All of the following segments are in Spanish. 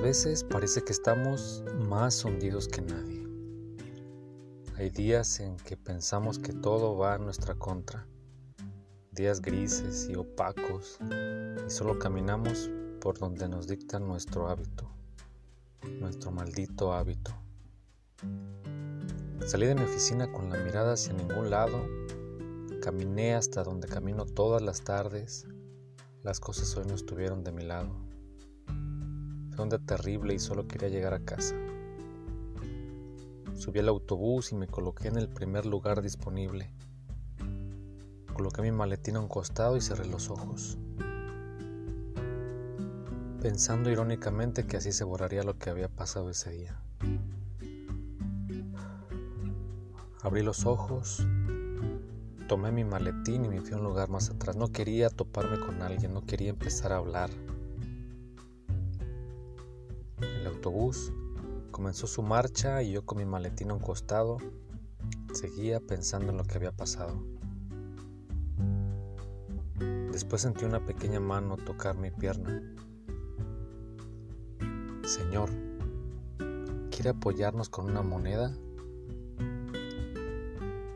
Veces parece que estamos más hundidos que nadie. Hay días en que pensamos que todo va en nuestra contra, días grises y opacos, y solo caminamos por donde nos dicta nuestro hábito, nuestro maldito hábito. Salí de mi oficina con la mirada hacia ningún lado, caminé hasta donde camino todas las tardes, las cosas hoy no estuvieron de mi lado. Fue terrible y solo quería llegar a casa. Subí al autobús y me coloqué en el primer lugar disponible. Coloqué mi maletín a un costado y cerré los ojos, pensando irónicamente que así se borraría lo que había pasado ese día. Abrí los ojos, tomé mi maletín y me fui a un lugar más atrás. No quería toparme con alguien, no quería empezar a hablar autobús comenzó su marcha y yo con mi maletín a un costado seguía pensando en lo que había pasado. Después sentí una pequeña mano tocar mi pierna. Señor, ¿quiere apoyarnos con una moneda?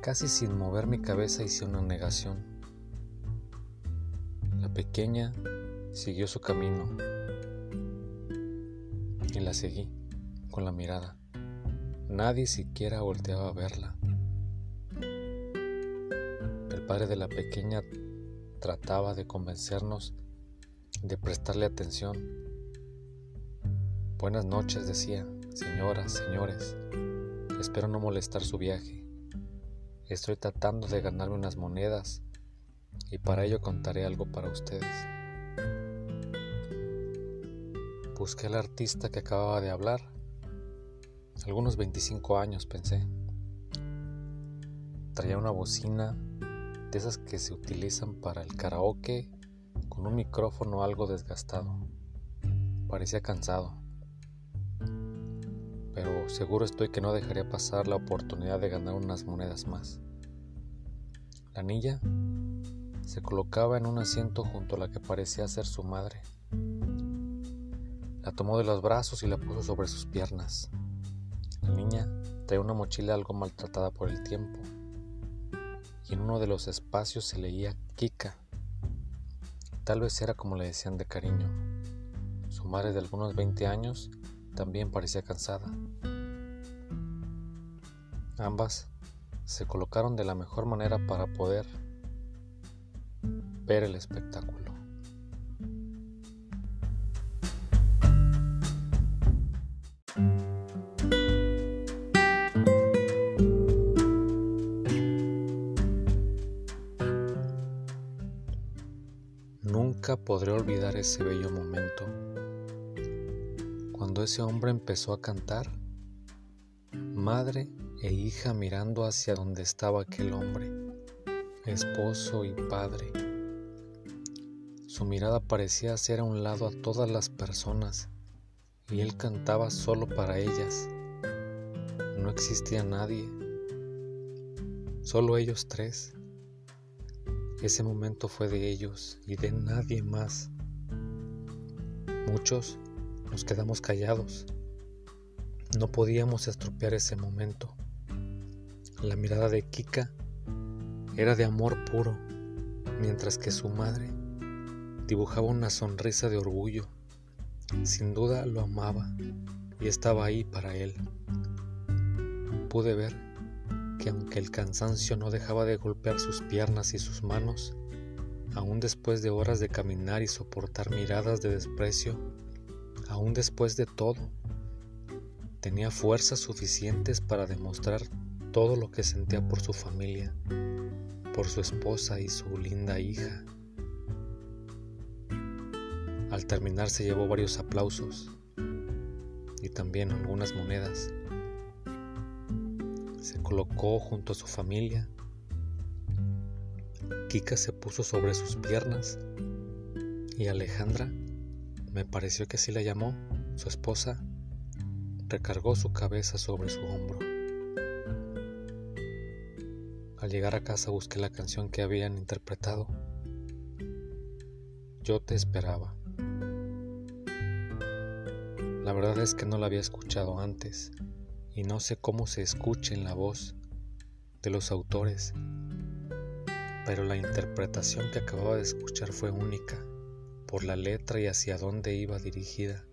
Casi sin mover mi cabeza hice una negación. La pequeña siguió su camino y la seguí con la mirada. Nadie siquiera volteaba a verla. El padre de la pequeña trataba de convencernos de prestarle atención. Buenas noches, decía, señoras, señores. Espero no molestar su viaje. Estoy tratando de ganarme unas monedas y para ello contaré algo para ustedes. Busqué al artista que acababa de hablar. Algunos 25 años, pensé. Traía una bocina de esas que se utilizan para el karaoke con un micrófono algo desgastado. Parecía cansado. Pero seguro estoy que no dejaría pasar la oportunidad de ganar unas monedas más. La niña se colocaba en un asiento junto a la que parecía ser su madre. La tomó de los brazos y la puso sobre sus piernas. La niña traía una mochila algo maltratada por el tiempo, y en uno de los espacios se leía Kika. Tal vez era como le decían de cariño. Su madre de algunos 20 años también parecía cansada. Ambas se colocaron de la mejor manera para poder ver el espectáculo. Nunca podré olvidar ese bello momento cuando ese hombre empezó a cantar, madre e hija mirando hacia donde estaba aquel hombre, esposo y padre. Su mirada parecía hacer a un lado a todas las personas y él cantaba solo para ellas. No existía nadie, solo ellos tres. Ese momento fue de ellos y de nadie más. Muchos nos quedamos callados. No podíamos estropear ese momento. La mirada de Kika era de amor puro, mientras que su madre dibujaba una sonrisa de orgullo. Sin duda lo amaba y estaba ahí para él. Pude ver que aunque el cansancio no dejaba de golpear sus piernas y sus manos, aún después de horas de caminar y soportar miradas de desprecio, aún después de todo, tenía fuerzas suficientes para demostrar todo lo que sentía por su familia, por su esposa y su linda hija. Al terminar se llevó varios aplausos y también algunas monedas se colocó junto a su familia. Kika se puso sobre sus piernas y Alejandra, me pareció que así la llamó, su esposa, recargó su cabeza sobre su hombro. Al llegar a casa busqué la canción que habían interpretado. Yo te esperaba. La verdad es que no la había escuchado antes y no sé cómo se escucha en la voz de los autores, pero la interpretación que acababa de escuchar fue única por la letra y hacia dónde iba dirigida.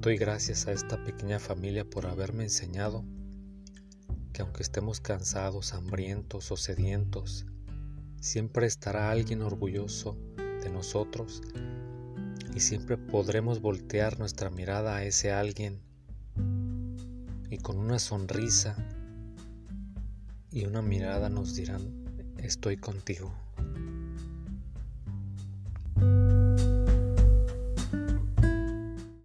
Doy gracias a esta pequeña familia por haberme enseñado que aunque estemos cansados, hambrientos o sedientos, siempre estará alguien orgulloso de nosotros y siempre podremos voltear nuestra mirada a ese alguien y con una sonrisa y una mirada nos dirán, estoy contigo.